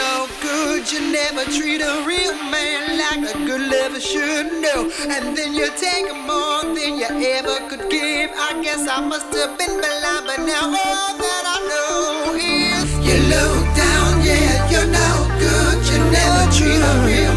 no good. You never treat a real man like a good lover should know. And then you take more than you ever could give. I guess I must have been blind, but now all that I know is you look down, yeah, you're no good. You never treat a real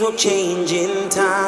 will change in time.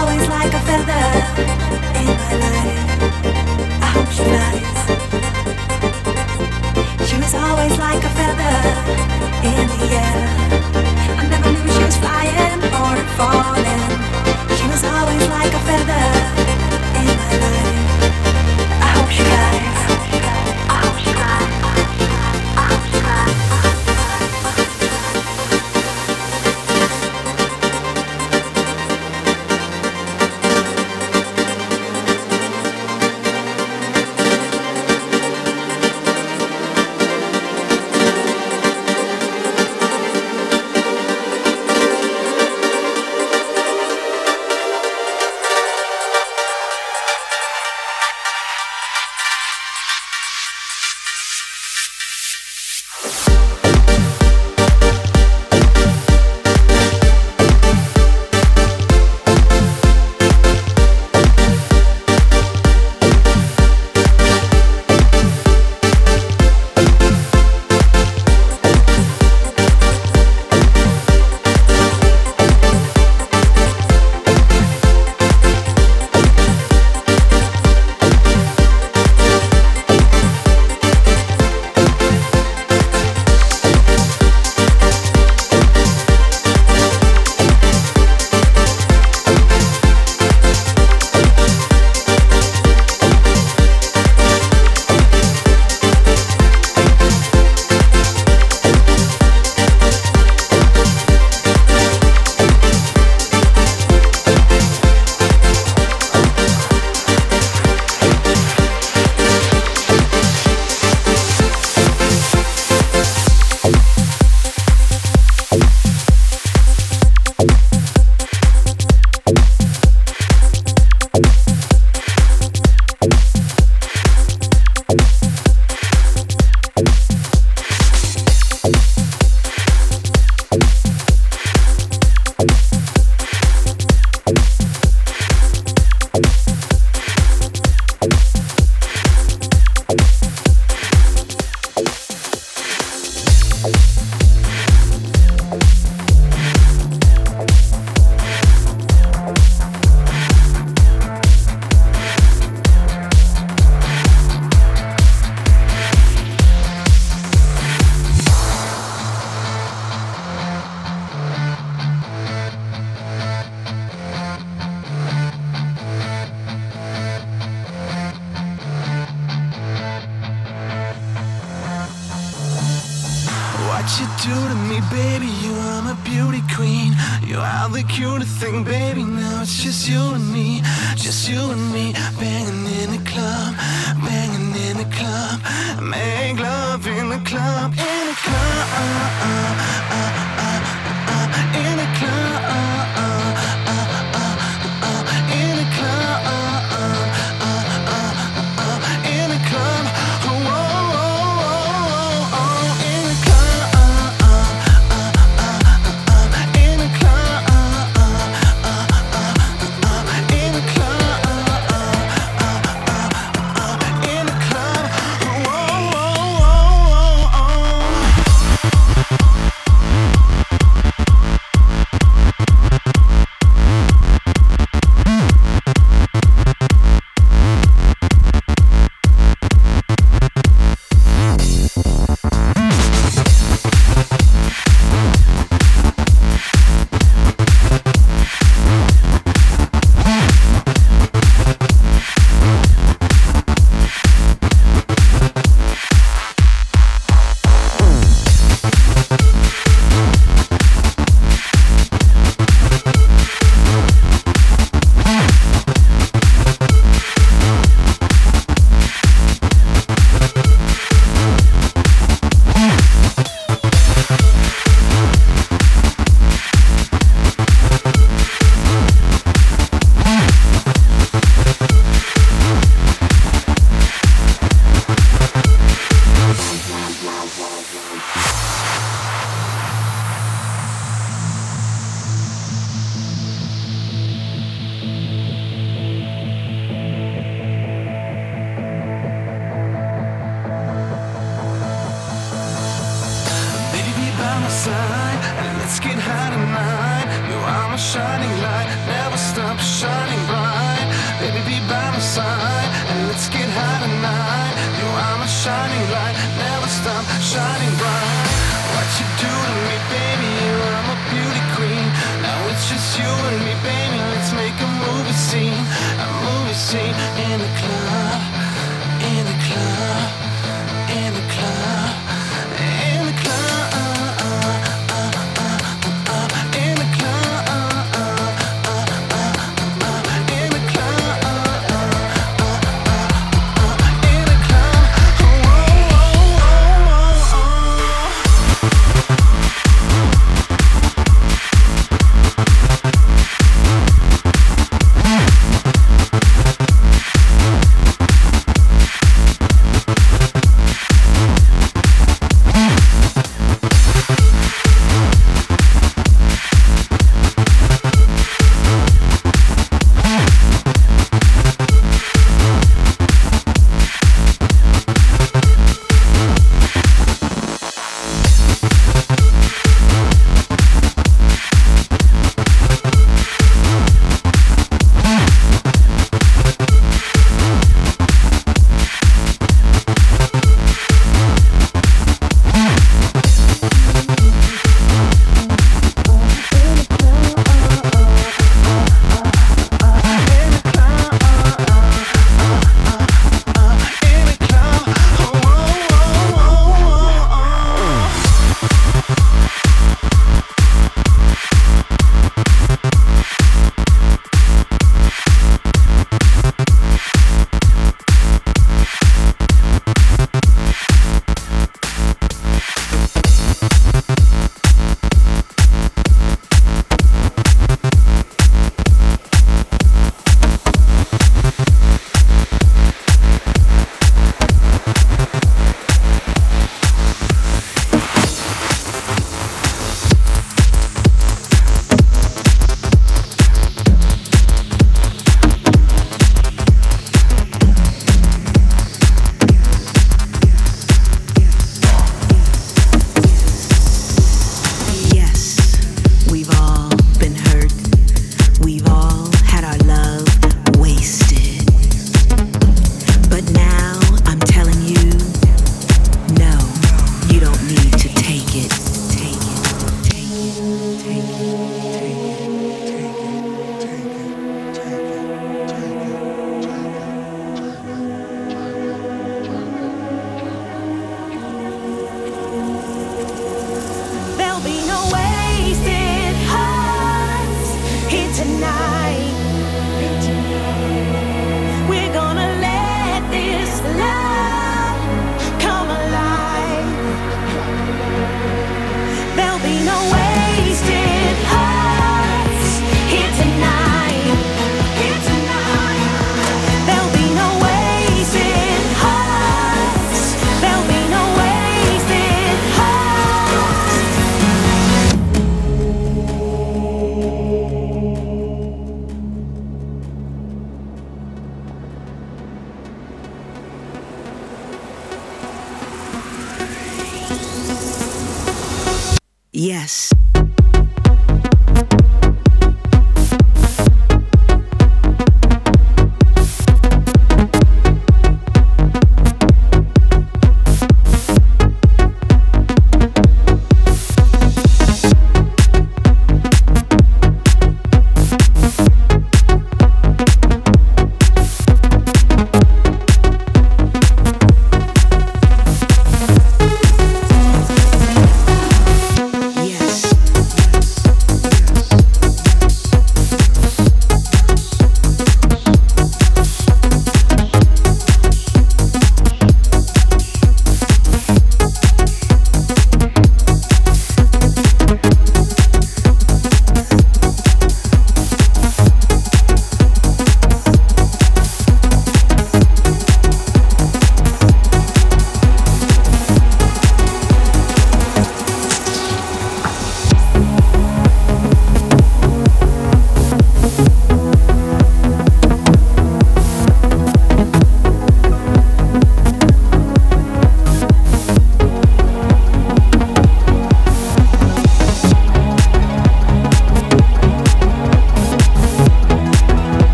always like a feather in my life.